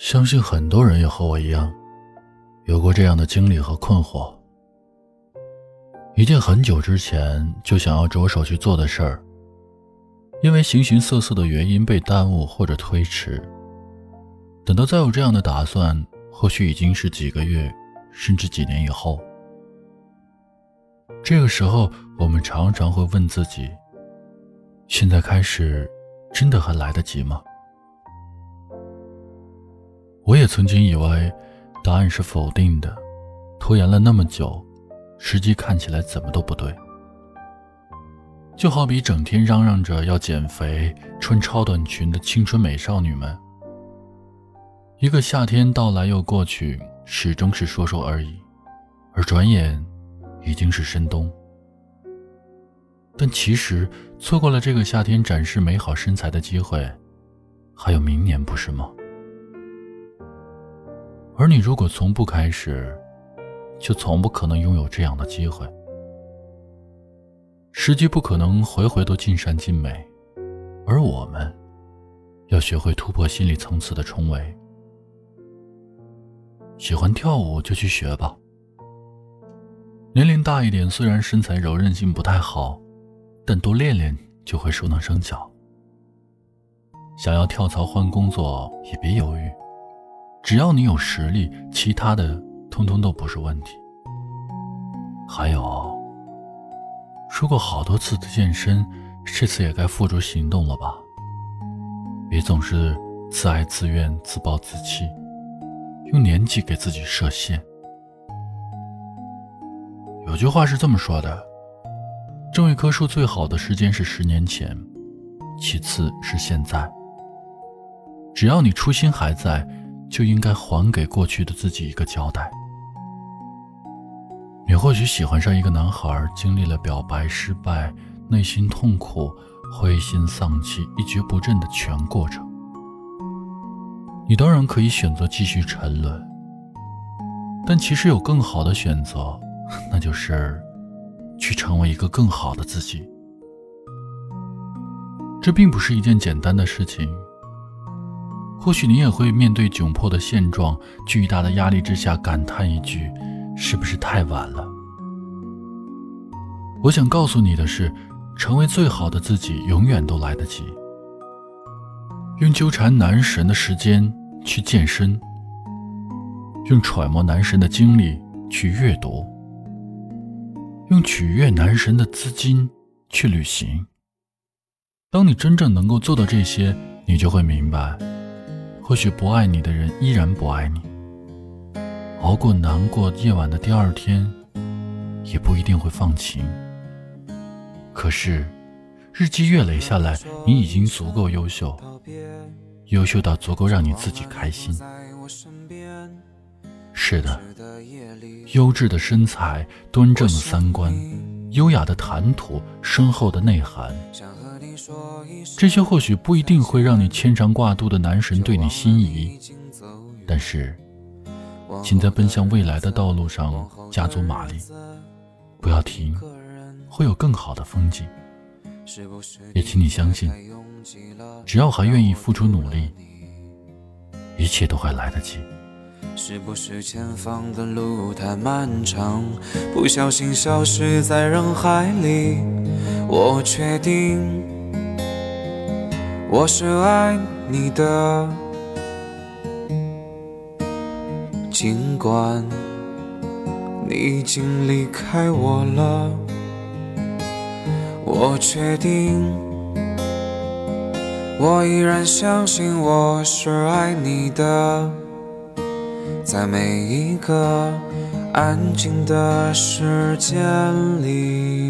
相信很多人也和我一样，有过这样的经历和困惑。一件很久之前就想要着手去做的事儿，因为形形色色的原因被耽误或者推迟。等到再有这样的打算，或许已经是几个月，甚至几年以后。这个时候，我们常常会问自己：现在开始，真的还来得及吗？我也曾经以为，答案是否定的。拖延了那么久，时机看起来怎么都不对。就好比整天嚷嚷着要减肥、穿超短裙的青春美少女们，一个夏天到来又过去，始终是说说而已，而转眼已经是深冬。但其实错过了这个夏天展示美好身材的机会，还有明年，不是吗？而你如果从不开始，就从不可能拥有这样的机会。时机不可能回回都尽善尽美，而我们，要学会突破心理层次的重围。喜欢跳舞就去学吧。年龄大一点，虽然身材柔韧性不太好，但多练练就会熟能生巧。想要跳槽换工作，也别犹豫。只要你有实力，其他的通通都不是问题。还有，说过好多次的健身，这次也该付诸行动了吧？别总是自爱自怨、自暴自弃，用年纪给自己设限。有句话是这么说的：种一棵树最好的时间是十年前，其次是现在。只要你初心还在。就应该还给过去的自己一个交代。你或许喜欢上一个男孩，经历了表白失败、内心痛苦、灰心丧气、一蹶不振的全过程。你当然可以选择继续沉沦，但其实有更好的选择，那就是去成为一个更好的自己。这并不是一件简单的事情。或许你也会面对窘迫的现状、巨大的压力之下感叹一句：“是不是太晚了？”我想告诉你的是，成为最好的自己永远都来得及。用纠缠男神的时间去健身，用揣摩男神的精力去阅读，用取悦男神的资金去旅行。当你真正能够做到这些，你就会明白。或许不爱你的人依然不爱你，熬过难过夜晚的第二天，也不一定会放晴。可是，日积月累下来，你已经足够优秀，优秀到足够让你自己开心。是的，优质的身材，端正的三观，优雅的谈吐，深厚的内涵。这些或许不一定会让你牵肠挂肚的男神对你心仪，但是，请在奔向未来的道路上加足马力，不要停，会有更好的风景。也请你相信，只要还愿意付出努力，一切都还来得及。是不是前方的路太漫长，不小心消失在人海里？我确定。我是爱你的，尽管你已经离开我了，我确定，我依然相信我是爱你的，在每一个安静的时间里。